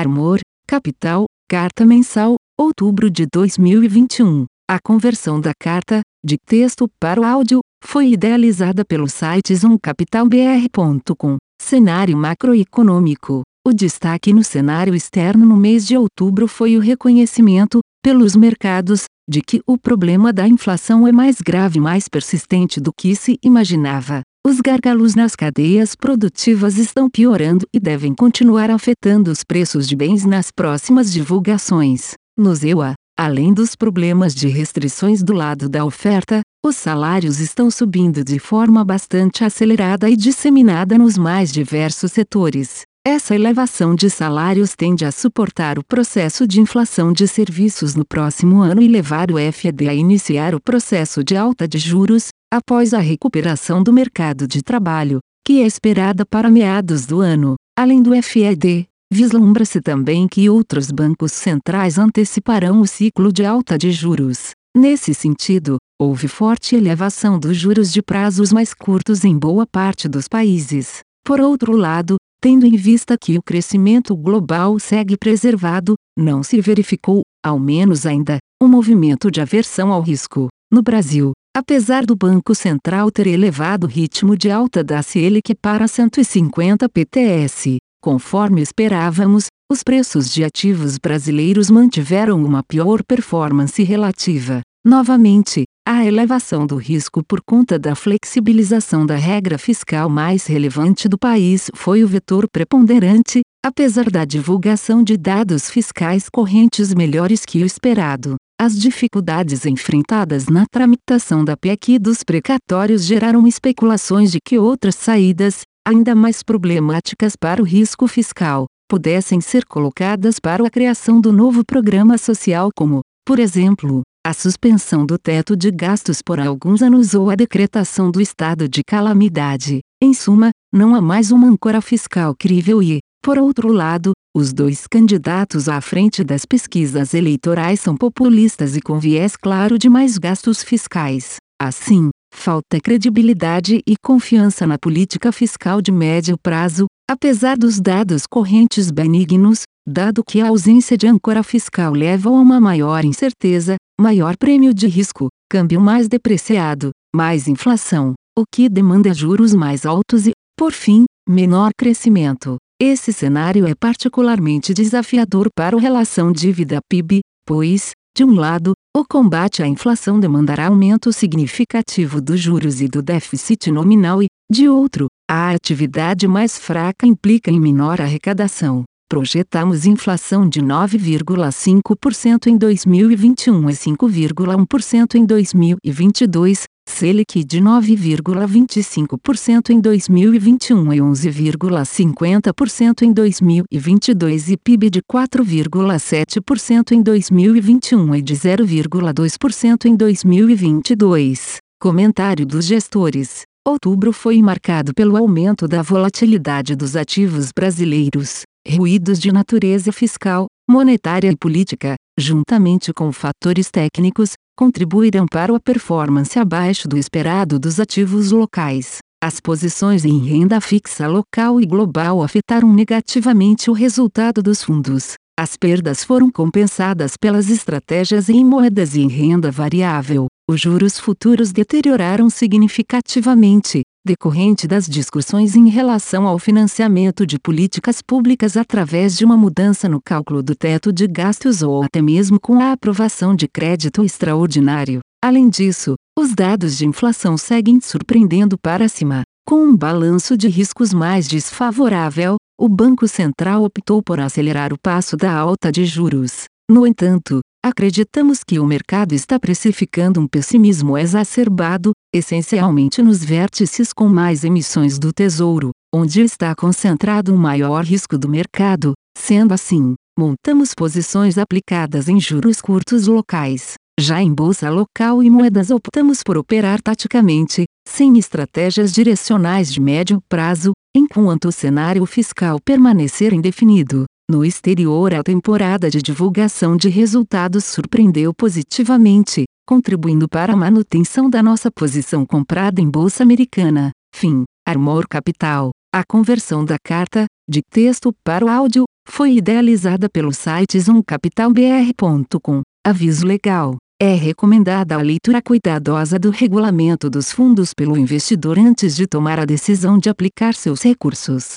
Armor, Capital, Carta Mensal, outubro de 2021. A conversão da carta, de texto para o áudio, foi idealizada pelo site zoomcapitalbr.com. Cenário macroeconômico. O destaque no cenário externo no mês de outubro foi o reconhecimento, pelos mercados, de que o problema da inflação é mais grave e mais persistente do que se imaginava. Os gargalos nas cadeias produtivas estão piorando e devem continuar afetando os preços de bens nas próximas divulgações. No ZEUA, além dos problemas de restrições do lado da oferta, os salários estão subindo de forma bastante acelerada e disseminada nos mais diversos setores. Essa elevação de salários tende a suportar o processo de inflação de serviços no próximo ano e levar o FED a iniciar o processo de alta de juros, após a recuperação do mercado de trabalho, que é esperada para meados do ano. Além do FED, vislumbra-se também que outros bancos centrais anteciparão o ciclo de alta de juros. Nesse sentido, houve forte elevação dos juros de prazos mais curtos em boa parte dos países. Por outro lado, tendo em vista que o crescimento global segue preservado, não se verificou, ao menos ainda, um movimento de aversão ao risco. No Brasil, apesar do Banco Central ter elevado o ritmo de alta da Selic para 150 PTS, conforme esperávamos, os preços de ativos brasileiros mantiveram uma pior performance relativa. Novamente, a elevação do risco por conta da flexibilização da regra fiscal mais relevante do país foi o vetor preponderante, apesar da divulgação de dados fiscais correntes melhores que o esperado. As dificuldades enfrentadas na tramitação da PEC e dos precatórios geraram especulações de que outras saídas, ainda mais problemáticas para o risco fiscal, pudessem ser colocadas para a criação do novo programa social, como, por exemplo, a suspensão do teto de gastos por alguns anos ou a decretação do estado de calamidade. Em suma, não há mais uma âncora fiscal crível e, por outro lado, os dois candidatos à frente das pesquisas eleitorais são populistas e com viés claro de mais gastos fiscais. Assim, falta credibilidade e confiança na política fiscal de médio prazo, apesar dos dados correntes benignos, dado que a ausência de âncora fiscal leva a uma maior incerteza, maior prêmio de risco, câmbio mais depreciado, mais inflação, o que demanda juros mais altos e, por fim, menor crescimento. Esse cenário é particularmente desafiador para a relação dívida-PIB, pois, de um lado, o combate à inflação demandará aumento significativo dos juros e do déficit nominal e, de outro, a atividade mais fraca implica em menor arrecadação. Projetamos inflação de 9,5% em 2021 e 5,1% em 2022, Selic de 9,25% em 2021 e 11,50% em 2022 e PIB de 4,7% em 2021 e de 0,2% em 2022. Comentário dos gestores. Outubro foi marcado pelo aumento da volatilidade dos ativos brasileiros ruídos de natureza fiscal, monetária e política, juntamente com fatores técnicos, contribuirão para a performance abaixo do esperado dos ativos locais. As posições em renda fixa local e global afetaram negativamente o resultado dos fundos. As perdas foram compensadas pelas estratégias em moedas e em renda variável. Os juros futuros deterioraram significativamente, decorrente das discussões em relação ao financiamento de políticas públicas através de uma mudança no cálculo do teto de gastos ou até mesmo com a aprovação de crédito extraordinário. Além disso, os dados de inflação seguem surpreendendo para cima. Com um balanço de riscos mais desfavorável, o Banco Central optou por acelerar o passo da alta de juros. No entanto, Acreditamos que o mercado está precificando um pessimismo exacerbado, essencialmente nos vértices com mais emissões do Tesouro, onde está concentrado o maior risco do mercado. Sendo assim, montamos posições aplicadas em juros curtos locais. Já em bolsa local e moedas optamos por operar taticamente, sem estratégias direcionais de médio prazo, enquanto o cenário fiscal permanecer indefinido. No exterior, a temporada de divulgação de resultados surpreendeu positivamente, contribuindo para a manutenção da nossa posição comprada em bolsa americana. Fim. Armor Capital. A conversão da carta, de texto para o áudio, foi idealizada pelo site zoomcapitalbr.com. Aviso legal. É recomendada a leitura cuidadosa do regulamento dos fundos pelo investidor antes de tomar a decisão de aplicar seus recursos.